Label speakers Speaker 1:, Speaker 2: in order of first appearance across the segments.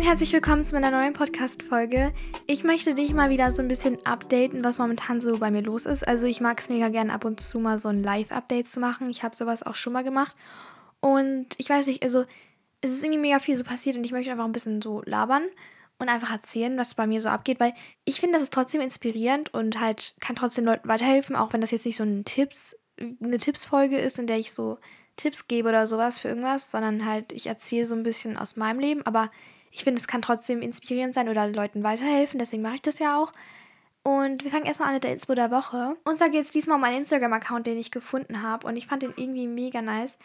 Speaker 1: und herzlich willkommen zu meiner neuen Podcast-Folge. Ich möchte dich mal wieder so ein bisschen updaten, was momentan so bei mir los ist. Also ich mag es mega gerne ab und zu mal so ein Live-Update zu machen. Ich habe sowas auch schon mal gemacht. Und ich weiß nicht, also es ist irgendwie mega viel so passiert und ich möchte einfach ein bisschen so labern und einfach erzählen, was bei mir so abgeht, weil ich finde, das ist trotzdem inspirierend und halt kann trotzdem Leuten weiterhelfen, auch wenn das jetzt nicht so ein Tipps, eine Tipps-Folge ist, in der ich so Tipps gebe oder sowas für irgendwas, sondern halt ich erzähle so ein bisschen aus meinem Leben, aber ich finde, es kann trotzdem inspirierend sein oder Leuten weiterhelfen, deswegen mache ich das ja auch. Und wir fangen erstmal an mit der Inspo der Woche. Und zwar geht es diesmal um einen Instagram-Account, den ich gefunden habe. Und ich fand den irgendwie mega nice.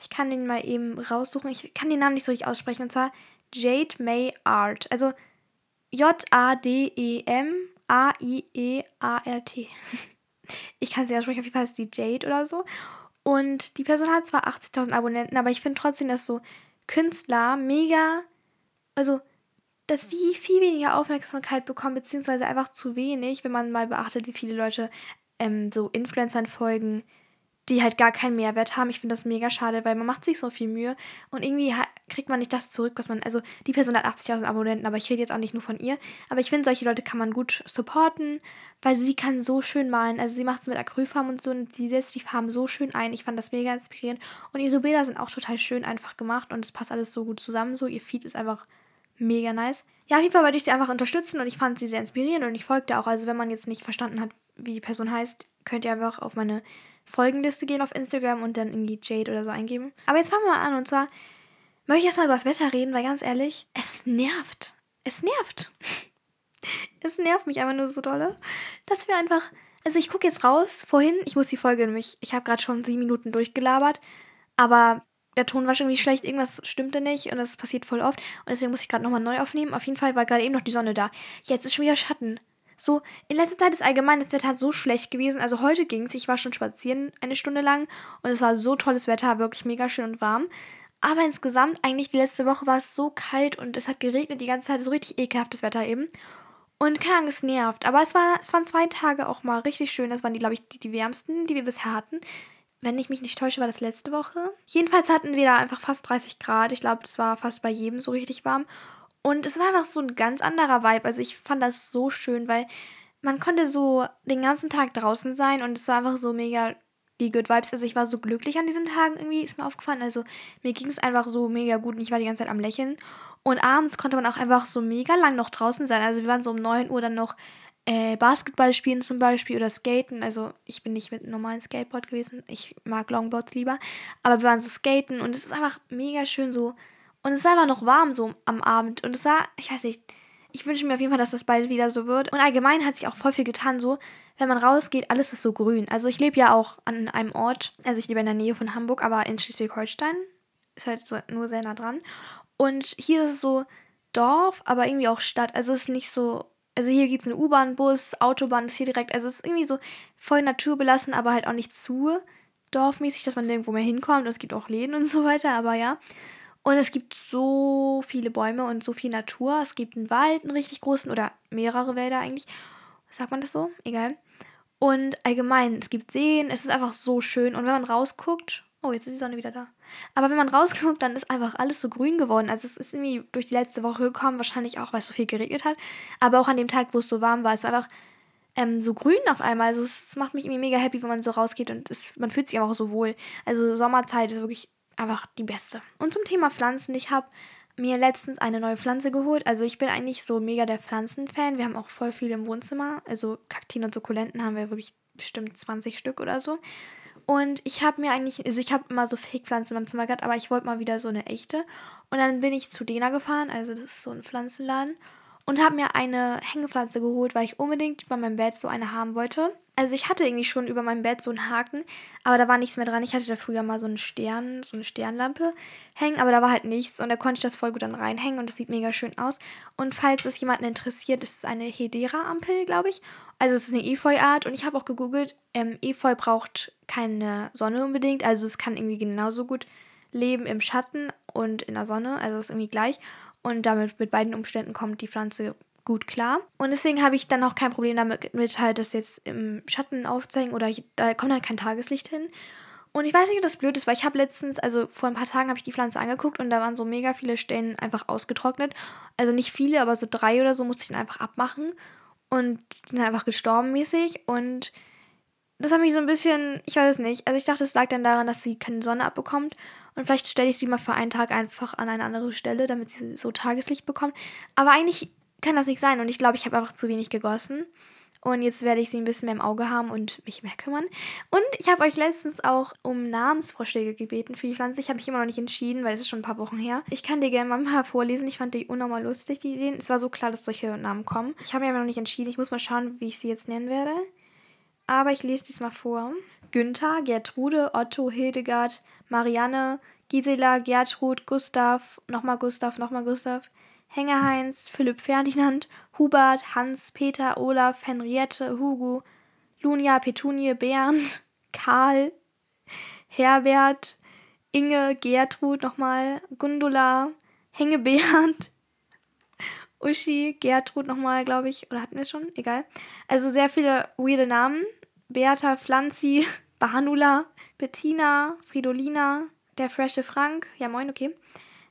Speaker 1: Ich kann den mal eben raussuchen. Ich kann den Namen nicht so richtig aussprechen. Und zwar Jade May Art. Also J-A-D-E-M-A-I-E-A-R-T. Ich kann sie aussprechen, auf jeden Fall ist die Jade oder so. Und die Person hat zwar 80.000 Abonnenten, aber ich finde trotzdem, dass so Künstler mega also, dass die viel weniger Aufmerksamkeit bekommen, beziehungsweise einfach zu wenig, wenn man mal beachtet, wie viele Leute ähm, so Influencern folgen, die halt gar keinen Mehrwert haben. Ich finde das mega schade, weil man macht sich so viel Mühe und irgendwie kriegt man nicht das zurück, was man. Also, die Person hat 80.000 Abonnenten, aber ich rede jetzt auch nicht nur von ihr. Aber ich finde, solche Leute kann man gut supporten, weil sie kann so schön malen. Also, sie macht es mit Acrylfarben und so und sie setzt die Farben so schön ein. Ich fand das mega inspirierend und ihre Bilder sind auch total schön einfach gemacht und es passt alles so gut zusammen. So, ihr Feed ist einfach mega nice. Ja, auf jeden Fall wollte ich sie einfach unterstützen und ich fand sie sehr inspirierend und ich folgte auch. Also, wenn man jetzt nicht verstanden hat, wie die Person heißt, könnt ihr einfach auf meine Folgenliste gehen auf Instagram und dann irgendwie Jade oder so eingeben. Aber jetzt fangen wir mal an und zwar möchte ich erstmal über das Wetter reden, weil ganz ehrlich, es nervt. Es nervt. es nervt mich einfach nur so dolle, dass wir einfach. Also, ich gucke jetzt raus. Vorhin, ich muss die Folge nämlich. Ich habe gerade schon sieben Minuten durchgelabert. Aber der Ton war schon irgendwie schlecht, irgendwas stimmte nicht und das passiert voll oft. Und deswegen muss ich gerade nochmal neu aufnehmen. Auf jeden Fall war gerade eben noch die Sonne da. Jetzt ist schon wieder Schatten. So, in letzter Zeit ist allgemein das Wetter so schlecht gewesen. Also heute ging es. Ich war schon spazieren eine Stunde lang und es war so tolles Wetter, wirklich mega schön und warm. Aber insgesamt, eigentlich die letzte Woche war es so kalt und es hat geregnet die ganze Zeit. So richtig ekelhaftes Wetter eben. Und keine Ahnung, es nervt. Aber es, war, es waren zwei Tage auch mal richtig schön. Das waren glaube ich, die, die wärmsten, die wir bisher hatten wenn ich mich nicht täusche, war das letzte Woche. Jedenfalls hatten wir da einfach fast 30 Grad. Ich glaube, das war fast bei jedem so richtig warm. Und es war einfach so ein ganz anderer Vibe. Also ich fand das so schön, weil man konnte so den ganzen Tag draußen sein und es war einfach so mega die Good Vibes. Also ich war so glücklich an diesen Tagen irgendwie, ist mir aufgefallen. Also mir ging es einfach so mega gut und ich war die ganze Zeit am Lächeln. Und abends konnte man auch einfach so mega lang noch draußen sein. Also wir waren so um 9 Uhr dann noch äh, Basketball spielen zum Beispiel oder Skaten. Also ich bin nicht mit einem normalen Skateboard gewesen. Ich mag Longboards lieber. Aber wir waren so skaten und es ist einfach mega schön so. Und es ist einfach noch warm so am Abend. Und es war, ich weiß nicht, ich wünsche mir auf jeden Fall, dass das bald wieder so wird. Und allgemein hat sich auch voll viel getan so. Wenn man rausgeht, alles ist so grün. Also ich lebe ja auch an einem Ort, also ich lebe in der Nähe von Hamburg, aber in Schleswig-Holstein. Ist halt so, nur sehr nah dran. Und hier ist es so Dorf, aber irgendwie auch Stadt. Also es ist nicht so also hier geht es eine U-Bahn, Bus, Autobahn ist hier direkt. Also es ist irgendwie so voll naturbelassen, aber halt auch nicht zu dorfmäßig, dass man nirgendwo mehr hinkommt. Es gibt auch Läden und so weiter, aber ja. Und es gibt so viele Bäume und so viel Natur. Es gibt einen Wald, einen richtig großen, oder mehrere Wälder eigentlich. Sagt man das so? Egal. Und allgemein, es gibt Seen, es ist einfach so schön. Und wenn man rausguckt Oh, jetzt ist die Sonne wieder da. Aber wenn man rausguckt, dann ist einfach alles so grün geworden. Also es ist irgendwie durch die letzte Woche gekommen, wahrscheinlich auch, weil es so viel geregnet hat. Aber auch an dem Tag, wo es so warm war, es war einfach ähm, so grün auf einmal. Also es macht mich irgendwie mega happy, wenn man so rausgeht und es, man fühlt sich einfach so wohl. Also Sommerzeit ist wirklich einfach die beste. Und zum Thema Pflanzen, ich habe mir letztens eine neue Pflanze geholt. Also ich bin eigentlich so mega der Pflanzenfan. Wir haben auch voll viel im Wohnzimmer. Also Kaktien und Sukkulenten haben wir wirklich bestimmt 20 Stück oder so. Und ich habe mir eigentlich, also ich habe immer so Fake-Pflanzen in meinem Zimmer gehabt, aber ich wollte mal wieder so eine echte. Und dann bin ich zu Dena gefahren, also das ist so ein Pflanzenladen, und habe mir eine Hängepflanze geholt, weil ich unbedingt bei meinem Bett so eine haben wollte. Also ich hatte irgendwie schon über meinem Bett so einen Haken, aber da war nichts mehr dran. Ich hatte da früher mal so einen Stern, so eine Sternlampe hängen, aber da war halt nichts und da konnte ich das voll gut dann reinhängen und das sieht mega schön aus. Und falls es jemanden interessiert, ist es eine Hedera-Ampel, glaube ich. Also es ist eine Efeu-Art und ich habe auch gegoogelt, ähm, Efeu braucht keine Sonne unbedingt, also es kann irgendwie genauso gut leben im Schatten und in der Sonne, also es ist irgendwie gleich. Und damit mit beiden Umständen kommt die Pflanze gut klar. Und deswegen habe ich dann auch kein Problem damit, mit halt das jetzt im Schatten aufzeigen oder da kommt halt kein Tageslicht hin. Und ich weiß nicht, ob das blöd ist, weil ich habe letztens, also vor ein paar Tagen habe ich die Pflanze angeguckt und da waren so mega viele Stellen einfach ausgetrocknet. Also nicht viele, aber so drei oder so musste ich dann einfach abmachen. Und sind einfach gestorben mäßig. Und das hat mich so ein bisschen, ich weiß es nicht. Also ich dachte, es lag dann daran, dass sie keine Sonne abbekommt. Und vielleicht stelle ich sie mal für einen Tag einfach an eine andere Stelle, damit sie so Tageslicht bekommt. Aber eigentlich kann das nicht sein. Und ich glaube, ich habe einfach zu wenig gegossen. Und jetzt werde ich sie ein bisschen mehr im Auge haben und mich mehr kümmern. Und ich habe euch letztens auch um Namensvorschläge gebeten für die Pflanze. Ich habe mich immer noch nicht entschieden, weil es ist schon ein paar Wochen her. Ich kann dir gerne mal ein paar vorlesen. Ich fand die unnormal lustig, die Ideen. Es war so klar, dass solche Namen kommen. Ich habe mich aber noch nicht entschieden. Ich muss mal schauen, wie ich sie jetzt nennen werde. Aber ich lese dies mal vor. Günther, Gertrude, Otto, Hildegard, Marianne, Gisela, Gertrud, Gustav, nochmal Gustav, nochmal Gustav, Hengeheinz, Philipp Ferdinand, Hubert, Hans, Peter, Olaf, Henriette, Hugo, Lunia, Petunie, Bernd, Karl, Herbert, Inge, Gertrud nochmal, Gundula, Hengebernd, Uschi, Gertrud nochmal, glaube ich. Oder hatten wir es schon? Egal. Also sehr viele weirde Namen. Beata, Pflanzi, Bahanula, Bettina, Fridolina, der frische Frank. Ja, moin, okay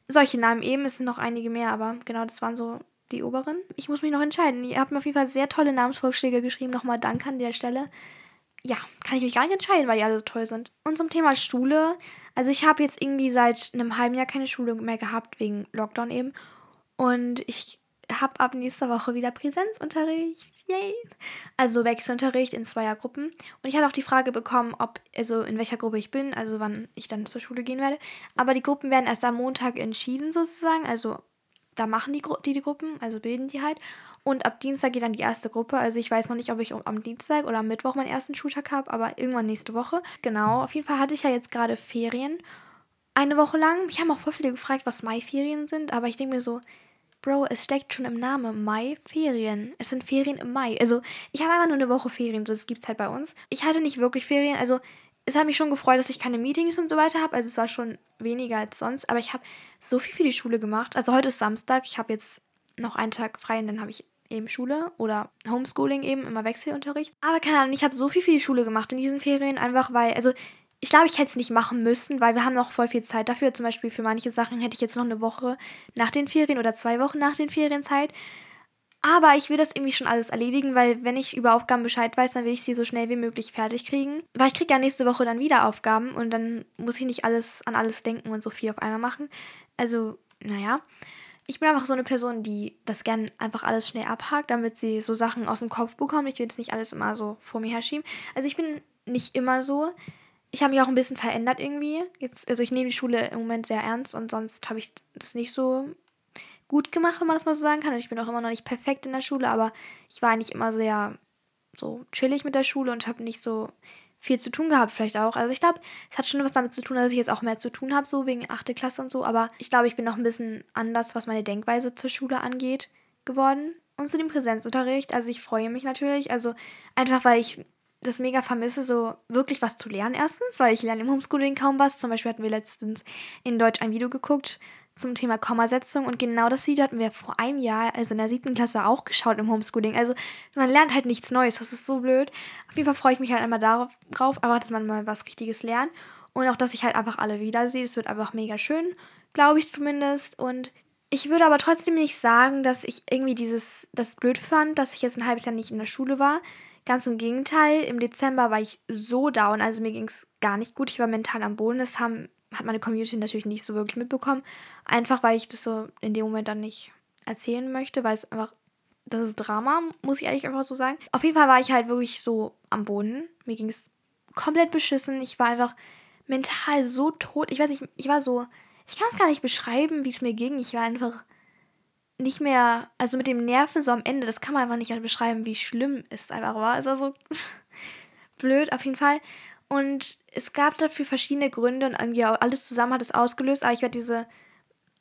Speaker 1: solche Namen eben. Es sind noch einige mehr, aber genau, das waren so die oberen. Ich muss mich noch entscheiden. Ihr habt mir auf jeden Fall sehr tolle Namensvorschläge geschrieben. Nochmal Danke an der Stelle. Ja, kann ich mich gar nicht entscheiden, weil die alle so toll sind. Und zum Thema Schule. Also ich habe jetzt irgendwie seit einem halben Jahr keine Schule mehr gehabt, wegen Lockdown eben. Und ich habe ab nächster Woche wieder Präsenzunterricht. Yay! Also Wechselunterricht in Zweiergruppen. Und ich hatte auch die Frage bekommen, ob, also in welcher Gruppe ich bin, also wann ich dann zur Schule gehen werde. Aber die Gruppen werden erst am Montag entschieden sozusagen. Also da machen die, die die Gruppen, also bilden die halt. Und ab Dienstag geht dann die erste Gruppe. Also ich weiß noch nicht, ob ich am Dienstag oder am Mittwoch meinen ersten Schultag habe, aber irgendwann nächste Woche. Genau, auf jeden Fall hatte ich ja jetzt gerade Ferien. Eine Woche lang. Mich haben auch voll viele gefragt, was Mai-Ferien sind, aber ich denke mir so, Bro, es steckt schon im Namen Mai Ferien. Es sind Ferien im Mai. Also, ich habe einfach nur eine Woche Ferien, so das gibt es halt bei uns. Ich hatte nicht wirklich Ferien, also es hat mich schon gefreut, dass ich keine Meetings und so weiter habe. Also es war schon weniger als sonst, aber ich habe so viel für die Schule gemacht. Also heute ist Samstag, ich habe jetzt noch einen Tag frei und dann habe ich eben Schule oder Homeschooling eben, immer Wechselunterricht. Aber keine Ahnung, ich habe so viel für die Schule gemacht in diesen Ferien, einfach weil, also ich glaube, ich hätte es nicht machen müssen, weil wir haben noch voll viel Zeit dafür. Zum Beispiel für manche Sachen hätte ich jetzt noch eine Woche nach den Ferien oder zwei Wochen nach den Ferien Zeit. Aber ich will das irgendwie schon alles erledigen, weil wenn ich über Aufgaben Bescheid weiß, dann will ich sie so schnell wie möglich fertig kriegen. Weil ich kriege ja nächste Woche dann wieder Aufgaben und dann muss ich nicht alles an alles denken und so viel auf einmal machen. Also, naja. Ich bin einfach so eine Person, die das gern einfach alles schnell abhakt, damit sie so Sachen aus dem Kopf bekommt. Ich will jetzt nicht alles immer so vor mir herschieben. Also ich bin nicht immer so ich habe mich auch ein bisschen verändert irgendwie. Jetzt, also ich nehme die Schule im Moment sehr ernst und sonst habe ich das nicht so gut gemacht, wenn man das mal so sagen kann. Und ich bin auch immer noch nicht perfekt in der Schule, aber ich war eigentlich immer sehr so chillig mit der Schule und habe nicht so viel zu tun gehabt, vielleicht auch. Also ich glaube, es hat schon was damit zu tun, dass ich jetzt auch mehr zu tun habe, so wegen 8. Klasse und so. Aber ich glaube, ich bin noch ein bisschen anders, was meine Denkweise zur Schule angeht, geworden. Und zu dem Präsenzunterricht, also ich freue mich natürlich. Also einfach, weil ich das mega vermisse, so wirklich was zu lernen erstens, weil ich lerne im Homeschooling kaum was. Zum Beispiel hatten wir letztens in Deutsch ein Video geguckt zum Thema Kommasetzung und genau das Video hatten wir vor einem Jahr, also in der siebten Klasse, auch geschaut im Homeschooling. Also man lernt halt nichts Neues, das ist so blöd. Auf jeden Fall freue ich mich halt einmal darauf, drauf, aber dass man mal was Richtiges lernt und auch, dass ich halt einfach alle wiedersehe. Es wird einfach mega schön, glaube ich zumindest. Und ich würde aber trotzdem nicht sagen, dass ich irgendwie dieses, das blöd fand, dass ich jetzt ein halbes Jahr nicht in der Schule war. Ganz im Gegenteil, im Dezember war ich so down, also mir ging es gar nicht gut. Ich war mental am Boden. Das haben, hat meine Community natürlich nicht so wirklich mitbekommen. Einfach weil ich das so in dem Moment dann nicht erzählen möchte, weil es einfach, das ist Drama, muss ich ehrlich einfach so sagen. Auf jeden Fall war ich halt wirklich so am Boden. Mir ging es komplett beschissen. Ich war einfach mental so tot. Ich weiß nicht, ich war so, ich kann es gar nicht beschreiben, wie es mir ging. Ich war einfach nicht mehr, also mit dem Nerven so am Ende, das kann man einfach nicht beschreiben, wie schlimm es einfach war. Es war so blöd auf jeden Fall. Und es gab dafür verschiedene Gründe und irgendwie auch alles zusammen hat es ausgelöst, aber ich werde diese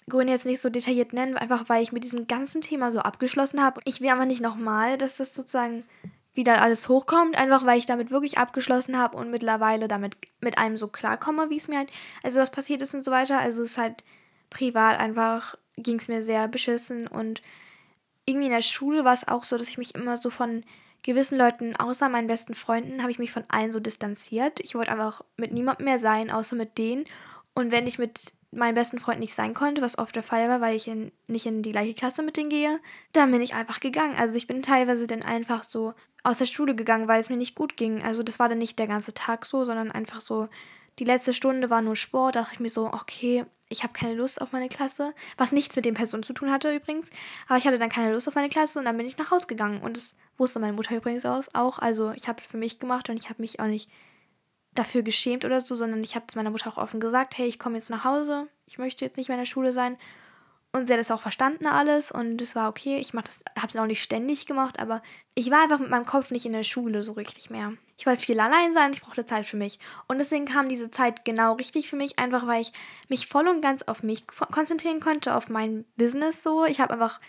Speaker 1: Gründe jetzt nicht so detailliert nennen, einfach weil ich mit diesem ganzen Thema so abgeschlossen habe. Ich will einfach nicht nochmal, dass das sozusagen wieder alles hochkommt, einfach weil ich damit wirklich abgeschlossen habe und mittlerweile damit mit einem so klarkomme, wie es mir halt, also was passiert ist und so weiter. Also es ist halt privat einfach ging es mir sehr beschissen und irgendwie in der Schule war es auch so, dass ich mich immer so von gewissen Leuten, außer meinen besten Freunden, habe ich mich von allen so distanziert. Ich wollte einfach mit niemandem mehr sein, außer mit denen. Und wenn ich mit meinen besten Freunden nicht sein konnte, was oft der Fall war, weil ich in, nicht in die gleiche Klasse mit denen gehe, dann bin ich einfach gegangen. Also ich bin teilweise dann einfach so aus der Schule gegangen, weil es mir nicht gut ging. Also das war dann nicht der ganze Tag so, sondern einfach so, die letzte Stunde war nur Sport, da dachte ich mir so, okay, ich habe keine Lust auf meine Klasse, was nichts mit den Personen zu tun hatte übrigens, aber ich hatte dann keine Lust auf meine Klasse und dann bin ich nach Hause gegangen. Und das wusste meine Mutter übrigens aus, auch, also ich habe es für mich gemacht und ich habe mich auch nicht dafür geschämt oder so, sondern ich habe zu meiner Mutter auch offen gesagt, hey, ich komme jetzt nach Hause, ich möchte jetzt nicht mehr in der Schule sein. Und sie hat das auch verstanden alles und es war okay. Ich habe es auch nicht ständig gemacht, aber ich war einfach mit meinem Kopf nicht in der Schule so richtig mehr. Ich wollte viel allein sein, ich brauchte Zeit für mich. Und deswegen kam diese Zeit genau richtig für mich, einfach weil ich mich voll und ganz auf mich konzentrieren konnte, auf mein Business so. Ich habe einfach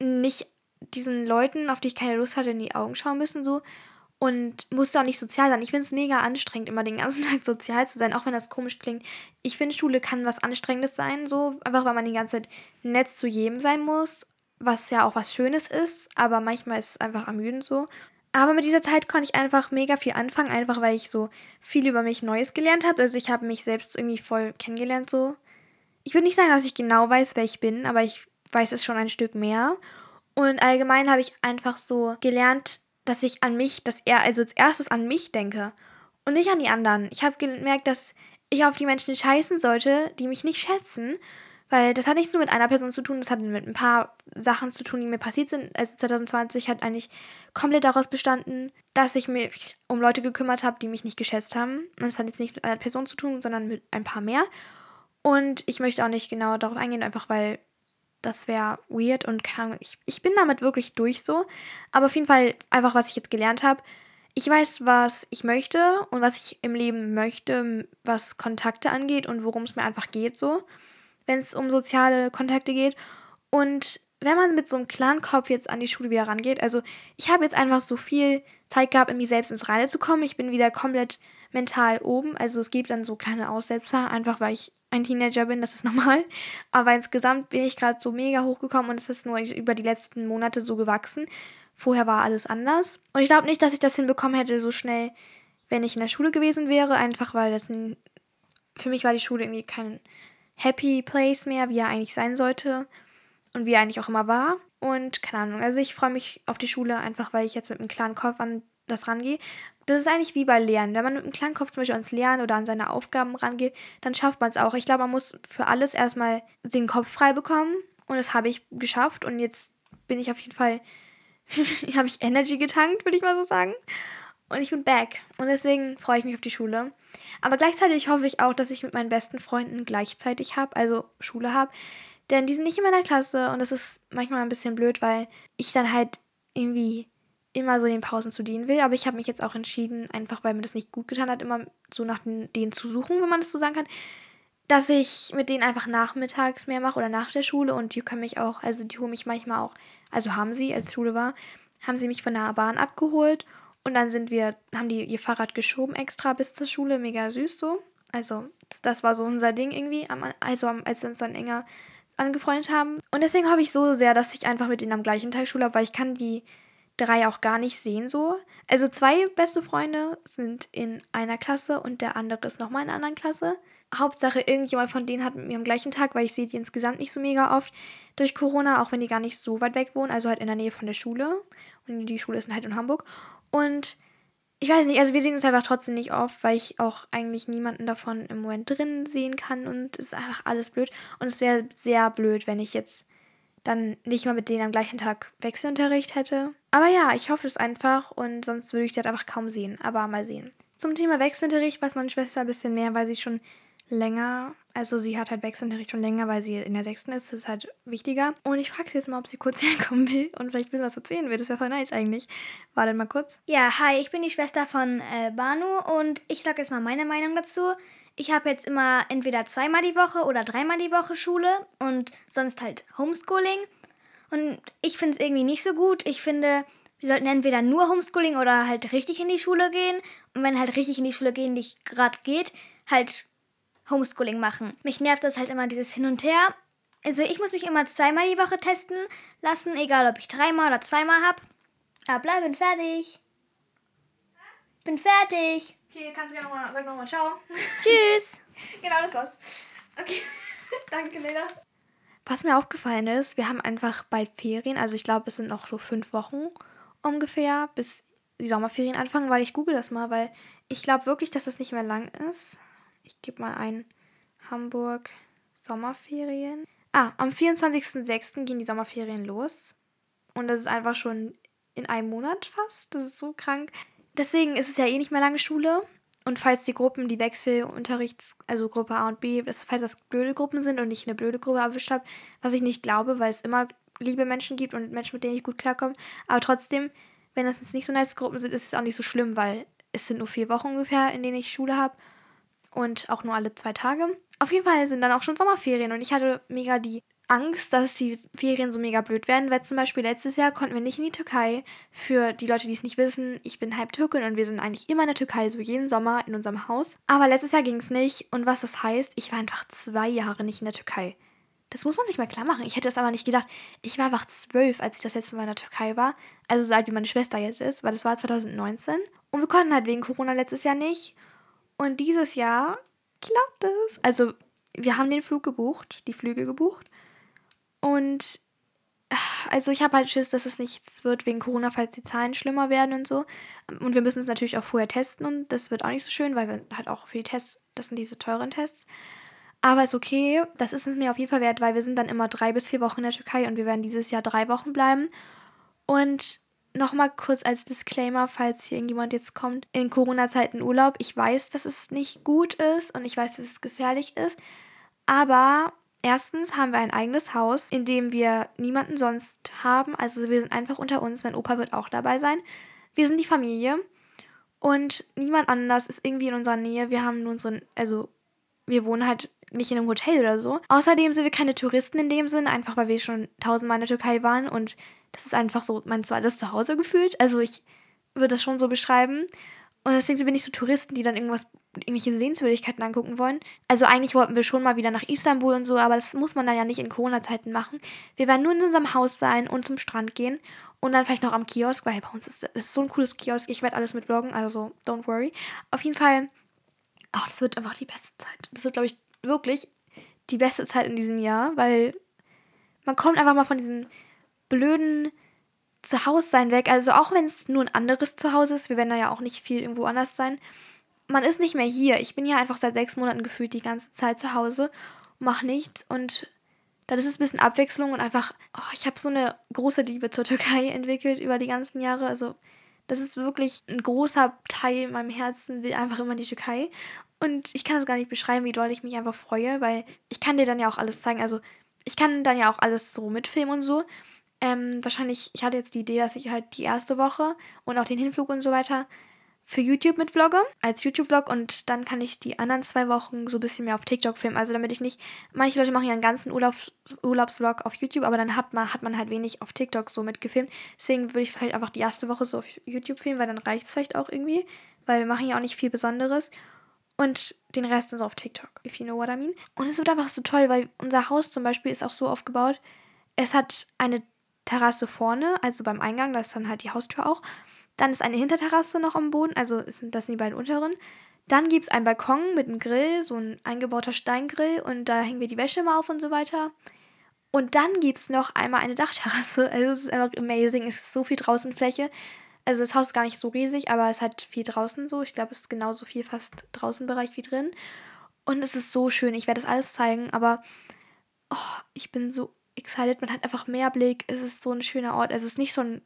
Speaker 1: nicht diesen Leuten, auf die ich keine Lust hatte, in die Augen schauen müssen so und musste auch nicht sozial sein. Ich finde es mega anstrengend, immer den ganzen Tag sozial zu sein, auch wenn das komisch klingt. Ich finde, Schule kann was Anstrengendes sein, so einfach weil man die ganze Zeit nett zu jedem sein muss, was ja auch was Schönes ist, aber manchmal ist es einfach ermüdend so. Aber mit dieser Zeit konnte ich einfach mega viel anfangen, einfach weil ich so viel über mich Neues gelernt habe. Also ich habe mich selbst irgendwie voll kennengelernt so. Ich würde nicht sagen, dass ich genau weiß, wer ich bin, aber ich weiß es schon ein Stück mehr. Und allgemein habe ich einfach so gelernt, dass ich an mich, dass er also als erstes an mich denke und nicht an die anderen. Ich habe gemerkt, dass ich auf die Menschen scheißen sollte, die mich nicht schätzen, weil das hat nichts nur mit einer Person zu tun, das hat mit ein paar Sachen zu tun, die mir passiert sind. Also 2020 hat eigentlich komplett daraus bestanden, dass ich mich um Leute gekümmert habe, die mich nicht geschätzt haben. Und das hat jetzt nicht mit einer Person zu tun, sondern mit ein paar mehr. Und ich möchte auch nicht genau darauf eingehen, einfach weil das wäre weird und kann, ich, ich bin damit wirklich durch so. Aber auf jeden Fall einfach, was ich jetzt gelernt habe. Ich weiß, was ich möchte und was ich im Leben möchte, was Kontakte angeht und worum es mir einfach geht so, wenn es um soziale Kontakte geht. Und wenn man mit so einem klaren Kopf jetzt an die Schule wieder rangeht, also ich habe jetzt einfach so viel Zeit gehabt, in mich selbst ins Reine zu kommen. Ich bin wieder komplett mental oben. Also es gibt dann so kleine Aussetzer, einfach weil ich ein Teenager bin, das ist normal. Aber insgesamt bin ich gerade so mega hochgekommen und es ist nur über die letzten Monate so gewachsen. Vorher war alles anders. Und ich glaube nicht, dass ich das hinbekommen hätte so schnell, wenn ich in der Schule gewesen wäre. Einfach weil das für mich war die Schule irgendwie kein Happy Place mehr, wie er eigentlich sein sollte. Und wie er eigentlich auch immer war. Und keine Ahnung. Also ich freue mich auf die Schule einfach, weil ich jetzt mit einem klaren Kopf an das rangehe. Das ist eigentlich wie bei Lernen. Wenn man mit einem kleinen Kopf zum Beispiel ans Lernen oder an seine Aufgaben rangeht, dann schafft man es auch. Ich glaube, man muss für alles erstmal den Kopf frei bekommen. Und das habe ich geschafft. Und jetzt bin ich auf jeden Fall, habe ich Energy getankt, würde ich mal so sagen. Und ich bin back. Und deswegen freue ich mich auf die Schule. Aber gleichzeitig hoffe ich auch, dass ich mit meinen besten Freunden gleichzeitig habe, also Schule habe. Denn die sind nicht in meiner Klasse und das ist manchmal ein bisschen blöd, weil ich dann halt irgendwie immer so den Pausen zu denen will. Aber ich habe mich jetzt auch entschieden, einfach weil mir das nicht gut getan hat, immer so nach denen zu suchen, wenn man das so sagen kann, dass ich mit denen einfach nachmittags mehr mache oder nach der Schule und die können mich auch, also die holen mich manchmal auch, also haben sie, als Schule war, haben sie mich von der Bahn abgeholt und dann sind wir, haben die ihr Fahrrad geschoben extra bis zur Schule, mega süß so. Also das war so unser Ding irgendwie, also als wir uns dann enger angefreundet haben. Und deswegen hoffe ich so sehr, dass ich einfach mit denen am gleichen Tag Schule habe, weil ich kann die drei auch gar nicht sehen so. Also zwei beste Freunde sind in einer Klasse und der andere ist nochmal in einer anderen Klasse. Hauptsache irgendjemand von denen hat mit mir am gleichen Tag, weil ich sehe die insgesamt nicht so mega oft durch Corona, auch wenn die gar nicht so weit weg wohnen, also halt in der Nähe von der Schule. Und die Schule ist halt in Hamburg. Und ich weiß nicht, also wir sehen uns einfach trotzdem nicht oft, weil ich auch eigentlich niemanden davon im Moment drin sehen kann und es ist einfach alles blöd. Und es wäre sehr blöd, wenn ich jetzt dann nicht mal mit denen am gleichen Tag Wechselunterricht hätte. Aber ja, ich hoffe es einfach und sonst würde ich halt einfach kaum sehen. Aber mal sehen. Zum Thema Wechselunterricht weiß meine Schwester ein bisschen mehr, weil sie schon länger, also sie hat halt Wechselunterricht schon länger, weil sie in der sechsten ist, das ist halt wichtiger. Und ich frage sie jetzt mal, ob sie kurz herkommen will und vielleicht ein bisschen was erzählen will. Das wäre voll nice eigentlich. Warte mal kurz.
Speaker 2: Ja, hi, ich bin die Schwester von äh, Banu und ich sage jetzt mal meine Meinung dazu. Ich habe jetzt immer entweder zweimal die Woche oder dreimal die Woche Schule und sonst halt Homeschooling. Und ich finde es irgendwie nicht so gut. Ich finde, wir sollten entweder nur Homeschooling oder halt richtig in die Schule gehen. Und wenn halt richtig in die Schule gehen nicht gerade geht, halt Homeschooling machen. Mich nervt das halt immer dieses Hin und Her. Also ich muss mich immer zweimal die Woche testen lassen, egal ob ich dreimal oder zweimal habe. Bleib, bin fertig. Bin fertig.
Speaker 1: Okay, kannst du ja nochmal, sag nochmal ciao.
Speaker 2: Tschüss.
Speaker 1: genau, das war's. Okay, danke, Lena. Was mir aufgefallen ist, wir haben einfach bald Ferien. Also ich glaube, es sind noch so fünf Wochen ungefähr, bis die Sommerferien anfangen, weil ich google das mal, weil ich glaube wirklich, dass das nicht mehr lang ist. Ich gebe mal ein Hamburg Sommerferien. Ah, am 24.06. gehen die Sommerferien los. Und das ist einfach schon in einem Monat fast. Das ist so krank. Deswegen ist es ja eh nicht mehr lange Schule. Und falls die Gruppen, die Wechselunterrichts, also Gruppe A und B, falls das blöde Gruppen sind und ich eine blöde Gruppe erwischt habe, was ich nicht glaube, weil es immer liebe Menschen gibt und Menschen, mit denen ich gut klarkomme. Aber trotzdem, wenn das jetzt nicht so nice Gruppen sind, ist es auch nicht so schlimm, weil es sind nur vier Wochen ungefähr, in denen ich Schule habe. Und auch nur alle zwei Tage. Auf jeden Fall sind dann auch schon Sommerferien und ich hatte mega die Angst, dass die Ferien so mega blöd werden, weil zum Beispiel letztes Jahr konnten wir nicht in die Türkei. Für die Leute, die es nicht wissen, ich bin halb Türkin und wir sind eigentlich immer in der Türkei, so jeden Sommer in unserem Haus. Aber letztes Jahr ging es nicht und was das heißt, ich war einfach zwei Jahre nicht in der Türkei. Das muss man sich mal klar machen. Ich hätte das aber nicht gedacht. Ich war einfach zwölf, als ich das letzte Mal in der Türkei war. Also so alt wie meine Schwester jetzt ist, weil das war 2019. Und wir konnten halt wegen Corona letztes Jahr nicht. Und dieses Jahr klappt es. Also wir haben den Flug gebucht, die Flüge gebucht. Und also ich habe halt Schiss, dass es nichts wird wegen Corona, falls die Zahlen schlimmer werden und so. Und wir müssen es natürlich auch vorher testen und das wird auch nicht so schön, weil wir halt auch für die Tests, das sind diese teuren Tests. Aber ist okay, das ist es mir auf jeden Fall wert, weil wir sind dann immer drei bis vier Wochen in der Türkei und wir werden dieses Jahr drei Wochen bleiben. Und nochmal kurz als Disclaimer, falls hier irgendjemand jetzt kommt, in Corona-Zeiten Urlaub. Ich weiß, dass es nicht gut ist und ich weiß, dass es gefährlich ist. Aber Erstens haben wir ein eigenes Haus, in dem wir niemanden sonst haben. Also wir sind einfach unter uns. Mein Opa wird auch dabei sein. Wir sind die Familie. Und niemand anders ist irgendwie in unserer Nähe. Wir haben nur unseren, also wir wohnen halt nicht in einem Hotel oder so. Außerdem sind wir keine Touristen in dem Sinn, einfach weil wir schon tausendmal in der Türkei waren und das ist einfach so mein zweites Zuhause gefühlt. Also ich würde das schon so beschreiben. Und deswegen sind wir nicht so Touristen, die dann irgendwas, irgendwelche Sehenswürdigkeiten angucken wollen. Also eigentlich wollten wir schon mal wieder nach Istanbul und so, aber das muss man dann ja nicht in Corona-Zeiten machen. Wir werden nur in unserem Haus sein und zum Strand gehen und dann vielleicht noch am Kiosk, weil bei uns ist, ist so ein cooles Kiosk. Ich werde alles mit vloggen, also don't worry. Auf jeden Fall, oh, das wird einfach die beste Zeit. Das wird, glaube ich, wirklich die beste Zeit in diesem Jahr, weil man kommt einfach mal von diesen blöden Zuhause sein weg. Also auch wenn es nur ein anderes Zuhause ist, wir werden da ja auch nicht viel irgendwo anders sein. Man ist nicht mehr hier. Ich bin ja einfach seit sechs Monaten gefühlt die ganze Zeit zu Hause, mache nichts und dann ist es ein bisschen Abwechslung und einfach, oh, ich habe so eine große Liebe zur Türkei entwickelt über die ganzen Jahre. Also das ist wirklich ein großer Teil in meinem Herzen, will einfach immer die Türkei. Und ich kann es gar nicht beschreiben, wie doll ich mich einfach freue, weil ich kann dir dann ja auch alles zeigen. Also ich kann dann ja auch alles so mitfilmen und so. Ähm, wahrscheinlich, ich hatte jetzt die Idee, dass ich halt die erste Woche und auch den Hinflug und so weiter für YouTube mit vlogge, als YouTube-Vlog und dann kann ich die anderen zwei Wochen so ein bisschen mehr auf TikTok filmen. Also damit ich nicht, manche Leute machen ja einen ganzen Urlaubs, Urlaubsvlog auf YouTube, aber dann hat man, hat man halt wenig auf TikTok so mitgefilmt. Deswegen würde ich vielleicht einfach die erste Woche so auf YouTube filmen, weil dann reicht es vielleicht auch irgendwie, weil wir machen ja auch nicht viel Besonderes. Und den Rest dann so auf TikTok, if you know what I mean. Und es wird einfach so toll, weil unser Haus zum Beispiel ist auch so aufgebaut, es hat eine Terrasse vorne, also beim Eingang, da ist dann halt die Haustür auch. Dann ist eine Hinterterrasse noch am Boden, also das sind die beiden unteren. Dann gibt es einen Balkon mit einem Grill, so ein eingebauter Steingrill und da hängen wir die Wäsche mal auf und so weiter. Und dann gibt es noch einmal eine Dachterrasse. Also es ist einfach amazing. Es ist so viel Draußenfläche. Also das Haus ist gar nicht so riesig, aber es hat viel draußen so. Ich glaube, es ist genauso viel fast Draußenbereich wie drin. Und es ist so schön. Ich werde das alles zeigen, aber oh, ich bin so excited. Man hat einfach mehr Blick. Es ist so ein schöner Ort. Es ist nicht so ein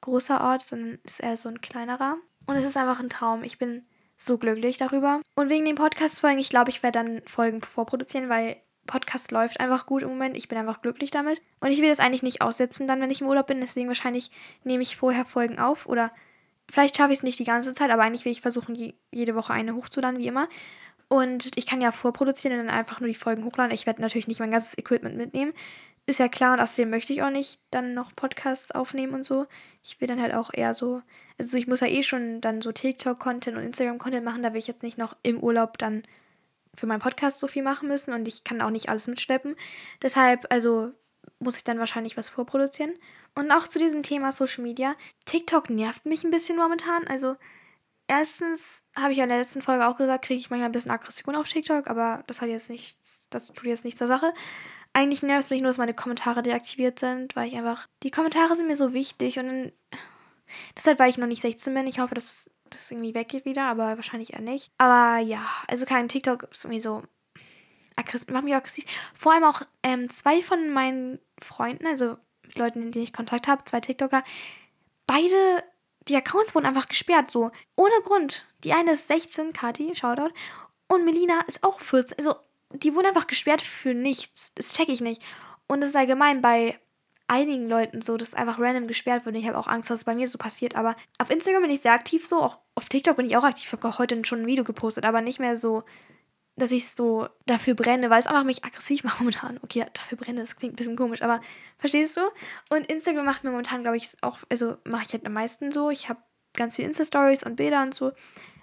Speaker 1: großer Ort, sondern es ist eher so ein kleinerer. Und es ist einfach ein Traum. Ich bin so glücklich darüber. Und wegen den Podcast-Folgen, ich glaube, ich werde dann Folgen vorproduzieren, weil Podcast läuft einfach gut im Moment. Ich bin einfach glücklich damit. Und ich will das eigentlich nicht aussetzen, dann, wenn ich im Urlaub bin. Deswegen wahrscheinlich nehme ich vorher Folgen auf. Oder vielleicht schaffe ich es nicht die ganze Zeit, aber eigentlich will ich versuchen, jede Woche eine hochzuladen, wie immer. Und ich kann ja vorproduzieren und dann einfach nur die Folgen hochladen. Ich werde natürlich nicht mein ganzes Equipment mitnehmen ist ja klar und außerdem möchte ich auch nicht dann noch Podcasts aufnehmen und so. Ich will dann halt auch eher so, also ich muss ja eh schon dann so TikTok-Content und Instagram-Content machen, da will ich jetzt nicht noch im Urlaub dann für meinen Podcast so viel machen müssen und ich kann auch nicht alles mitschleppen. Deshalb, also muss ich dann wahrscheinlich was vorproduzieren. Und auch zu diesem Thema Social Media. TikTok nervt mich ein bisschen momentan. Also, erstens habe ich ja in der letzten Folge auch gesagt, kriege ich manchmal ein bisschen Aggression auf TikTok, aber das hat jetzt nichts, das tut jetzt nicht zur Sache. Eigentlich nervt es mich nur, dass meine Kommentare deaktiviert sind, weil ich einfach. Die Kommentare sind mir so wichtig und dann. Deshalb, weil ich noch nicht 16 bin. Ich hoffe, dass das irgendwie weggeht wieder, aber wahrscheinlich eher nicht. Aber ja, also kein TikTok ist irgendwie so. Macht mich aggressiv. Vor allem auch ähm, zwei von meinen Freunden, also Leuten, in denen ich Kontakt habe, zwei TikToker, beide, die Accounts wurden einfach gesperrt, so. Ohne Grund. Die eine ist 16, Kati, Shoutout. Und Melina ist auch 14. Also, die wurden einfach gesperrt für nichts. Das check ich nicht. Und es ist allgemein bei einigen Leuten so, dass einfach random gesperrt wird. Ich habe auch Angst, dass es bei mir so passiert. Aber auf Instagram bin ich sehr aktiv so. Auch auf TikTok bin ich auch aktiv. Ich habe auch heute schon ein Video gepostet, aber nicht mehr so, dass ich so dafür brenne, weil es einfach mich aggressiv macht momentan. Okay, dafür brenne, das klingt ein bisschen komisch, aber verstehst du? Und Instagram macht mir momentan, glaube ich, auch, also mache ich halt am meisten so. Ich habe ganz viele Insta-Stories und Bilder und so.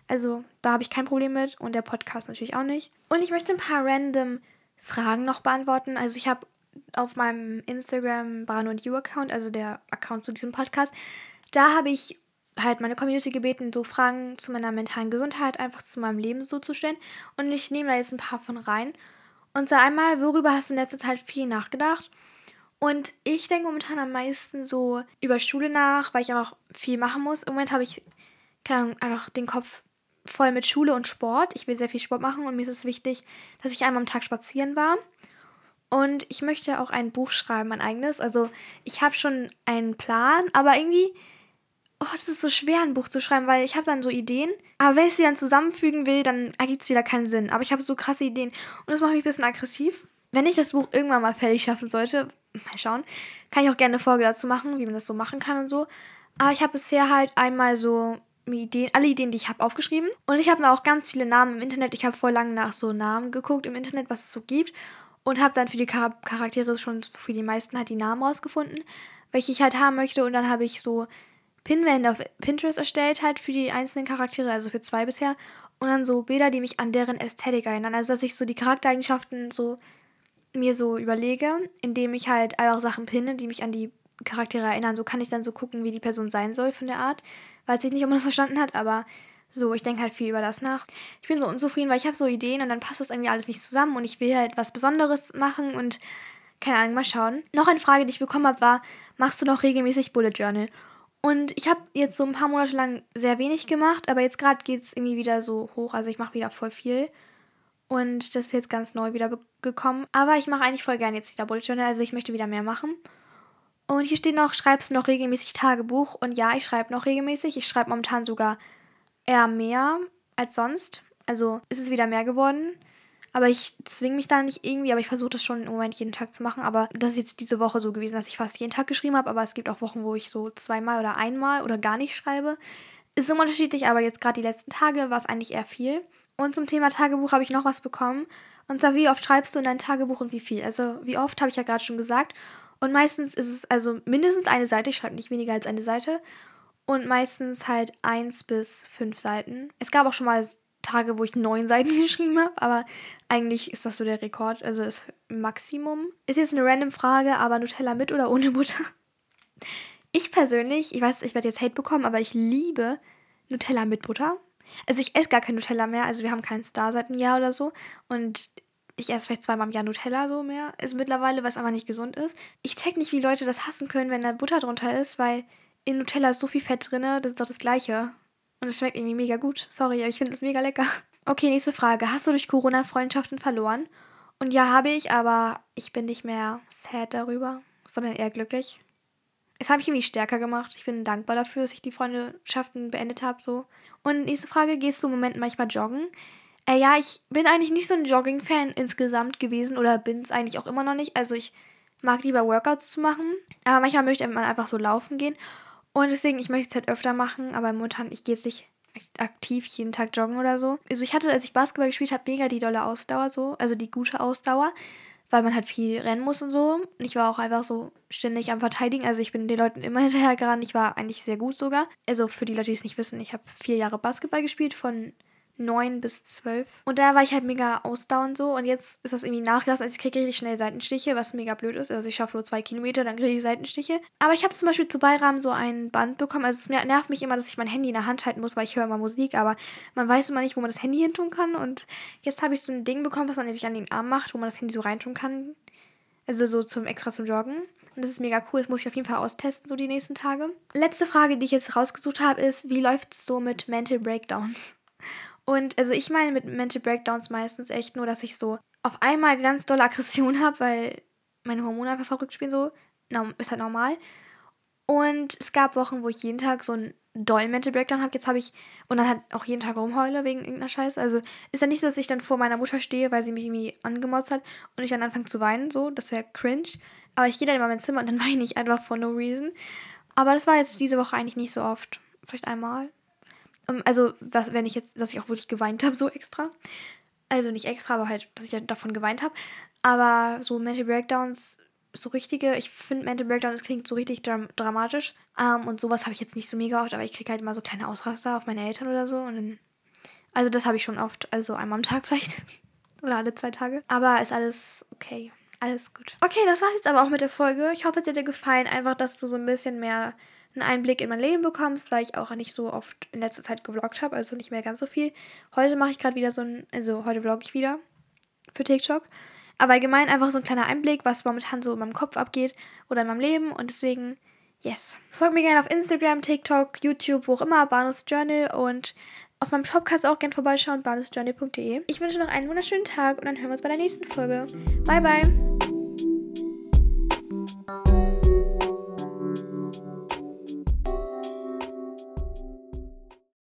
Speaker 1: Also da habe ich kein Problem mit und der Podcast natürlich auch nicht. Und ich möchte ein paar random Fragen noch beantworten. Also ich habe auf meinem Instagram Brano und You Account, also der Account zu diesem Podcast, da habe ich halt meine Community gebeten, so Fragen zu meiner mentalen Gesundheit einfach zu meinem Leben so zu stellen. Und ich nehme da jetzt ein paar von rein. Und zwar einmal, worüber hast du in letzter Zeit viel nachgedacht? Und ich denke momentan am meisten so über Schule nach, weil ich einfach viel machen muss. Im Moment habe ich, keine Ahnung, einfach den Kopf voll mit Schule und Sport. Ich will sehr viel Sport machen und mir ist es wichtig, dass ich einmal am Tag spazieren war. Und ich möchte auch ein Buch schreiben, mein eigenes. Also ich habe schon einen Plan, aber irgendwie, oh, das ist so schwer, ein Buch zu schreiben, weil ich habe dann so Ideen. Aber wenn ich sie dann zusammenfügen will, dann ergibt es wieder keinen Sinn. Aber ich habe so krasse Ideen und das macht mich ein bisschen aggressiv. Wenn ich das Buch irgendwann mal fertig schaffen sollte, mal schauen, kann ich auch gerne eine Folge dazu machen, wie man das so machen kann und so. Aber ich habe bisher halt einmal so Ideen, alle Ideen, die ich habe, aufgeschrieben. Und ich habe mir auch ganz viele Namen im Internet. Ich habe voll lange nach so Namen geguckt im Internet, was es so gibt und habe dann für die Char Charaktere schon für die meisten halt die Namen rausgefunden, welche ich halt haben möchte und dann habe ich so Pinwände auf Pinterest erstellt halt für die einzelnen Charaktere, also für zwei bisher und dann so Bilder, die mich an deren Ästhetik erinnern, also dass ich so die Charaktereigenschaften so mir so überlege, indem ich halt einfach Sachen pinne, die mich an die Charaktere erinnern. So kann ich dann so gucken, wie die Person sein soll von der Art. Weiß ich nicht, ob man das verstanden hat, aber so, ich denke halt viel über das nach. Ich bin so unzufrieden, weil ich habe so Ideen und dann passt das irgendwie alles nicht zusammen und ich will halt was Besonderes machen und keine Ahnung, mal schauen. Noch eine Frage, die ich bekommen habe, war, machst du noch regelmäßig Bullet Journal? Und ich habe jetzt so ein paar Monate lang sehr wenig gemacht, aber jetzt gerade geht es irgendwie wieder so hoch. Also ich mache wieder voll viel. Und das ist jetzt ganz neu wieder gekommen. Aber ich mache eigentlich voll gerne jetzt wieder Bullet Journal. Also ich möchte wieder mehr machen. Und hier steht noch, schreibst du noch regelmäßig Tagebuch? Und ja, ich schreibe noch regelmäßig. Ich schreibe momentan sogar eher mehr als sonst. Also ist es wieder mehr geworden. Aber ich zwinge mich da nicht irgendwie, aber ich versuche das schon im Moment jeden Tag zu machen. Aber das ist jetzt diese Woche so gewesen, dass ich fast jeden Tag geschrieben habe. Aber es gibt auch Wochen, wo ich so zweimal oder einmal oder gar nicht schreibe. Ist immer unterschiedlich, aber jetzt gerade die letzten Tage war es eigentlich eher viel. Und zum Thema Tagebuch habe ich noch was bekommen. Und zwar, wie oft schreibst du in dein Tagebuch und wie viel? Also, wie oft habe ich ja gerade schon gesagt. Und meistens ist es also mindestens eine Seite. Ich schreibe nicht weniger als eine Seite und meistens halt eins bis fünf Seiten. Es gab auch schon mal Tage, wo ich neun Seiten geschrieben habe, aber eigentlich ist das so der Rekord, also das Maximum. Ist jetzt eine random Frage, aber Nutella mit oder ohne Butter? Ich persönlich, ich weiß, ich werde jetzt Hate bekommen, aber ich liebe Nutella mit Butter. Also ich esse gar kein Nutella mehr, also wir haben keinen Star seit einem Jahr oder so und ich esse vielleicht zweimal im Jahr Nutella so mehr, ist mittlerweile, was aber nicht gesund ist. Ich check nicht, wie Leute das hassen können, wenn da Butter drunter ist, weil in Nutella ist so viel Fett drin, das ist doch das Gleiche. Und es schmeckt irgendwie mega gut. Sorry, aber ich finde es mega lecker. Okay, nächste Frage. Hast du durch Corona Freundschaften verloren? Und ja, habe ich, aber ich bin nicht mehr sad darüber, sondern eher glücklich. Es hat mich irgendwie stärker gemacht. Ich bin dankbar dafür, dass ich die Freundschaften beendet habe. So. Und nächste Frage: Gehst du im Moment manchmal joggen? Äh, ja, ich bin eigentlich nicht so ein Jogging-Fan insgesamt gewesen oder bin es eigentlich auch immer noch nicht. Also ich mag lieber Workouts zu machen. Aber manchmal möchte man einfach so laufen gehen. Und deswegen, ich möchte es halt öfter machen, aber momentan, ich gehe jetzt nicht aktiv jeden Tag joggen oder so. Also ich hatte, als ich Basketball gespielt habe, mega die dolle Ausdauer so, also die gute Ausdauer, weil man halt viel rennen muss und so. Und ich war auch einfach so ständig am Verteidigen, also ich bin den Leuten immer hinterher gerannt, ich war eigentlich sehr gut sogar. Also für die Leute, die es nicht wissen, ich habe vier Jahre Basketball gespielt, von 9 bis 12. Und da war ich halt mega ausdauernd so. Und jetzt ist das irgendwie nachgelassen. Also ich kriege richtig schnell Seitenstiche, was mega blöd ist. Also ich schaffe nur zwei Kilometer, dann kriege ich Seitenstiche. Aber ich habe zum Beispiel zu Beirahmen so ein Band bekommen. Also es nervt mich immer, dass ich mein Handy in der Hand halten muss, weil ich höre immer Musik. Aber man weiß immer nicht, wo man das Handy hin tun kann. Und jetzt habe ich so ein Ding bekommen, was man sich an den Arm macht, wo man das Handy so reintun kann. Also so zum extra zum Joggen. Und das ist mega cool. Das muss ich auf jeden Fall austesten, so die nächsten Tage. Letzte Frage, die ich jetzt rausgesucht habe, ist, wie läuft es so mit Mental Breakdowns? Und also ich meine mit Mental Breakdowns meistens echt nur, dass ich so auf einmal ganz dolle Aggression habe, weil meine Hormone einfach verrückt spielen, so. Ist halt normal. Und es gab Wochen, wo ich jeden Tag so einen dollen Mental Breakdown habe. Jetzt habe ich, und dann halt auch jeden Tag rumheule wegen irgendeiner Scheiße. Also ist ja nicht so, dass ich dann vor meiner Mutter stehe, weil sie mich irgendwie angemotzt hat und ich dann anfange zu weinen, so. Das wäre cringe. Aber ich gehe dann immer in mein Zimmer und dann weine ich einfach for no reason. Aber das war jetzt diese Woche eigentlich nicht so oft. Vielleicht einmal. Ähm, also, was, wenn ich jetzt, dass ich auch wirklich geweint habe, so extra. Also nicht extra, aber halt, dass ich halt davon geweint habe. Aber so Mental Breakdowns, so richtige, ich finde Mental Breakdowns klingt so richtig dram dramatisch. Um, und sowas habe ich jetzt nicht so mega oft, aber ich kriege halt immer so kleine Ausraster auf meine Eltern oder so. Und dann, also das habe ich schon oft, also einmal am Tag vielleicht. oder alle zwei Tage. Aber ist alles okay. Alles gut. Okay, das war's jetzt aber auch mit der Folge. Ich hoffe, es hat dir gefallen. Einfach, dass du so ein bisschen mehr einen Einblick in mein Leben bekommst, weil ich auch nicht so oft in letzter Zeit gevloggt habe, also nicht mehr ganz so viel. Heute mache ich gerade wieder so ein, also heute vlogge ich wieder für TikTok. Aber allgemein einfach so ein kleiner Einblick, was momentan so in meinem Kopf abgeht oder in meinem Leben und deswegen, yes. Folgt mir gerne auf Instagram, TikTok, YouTube, wo auch immer, Banus Journal und auf meinem Shop kannst du auch gerne vorbeischauen, banusjournal.de. Ich wünsche noch einen wunderschönen Tag und dann hören wir uns bei der nächsten Folge. Bye, bye!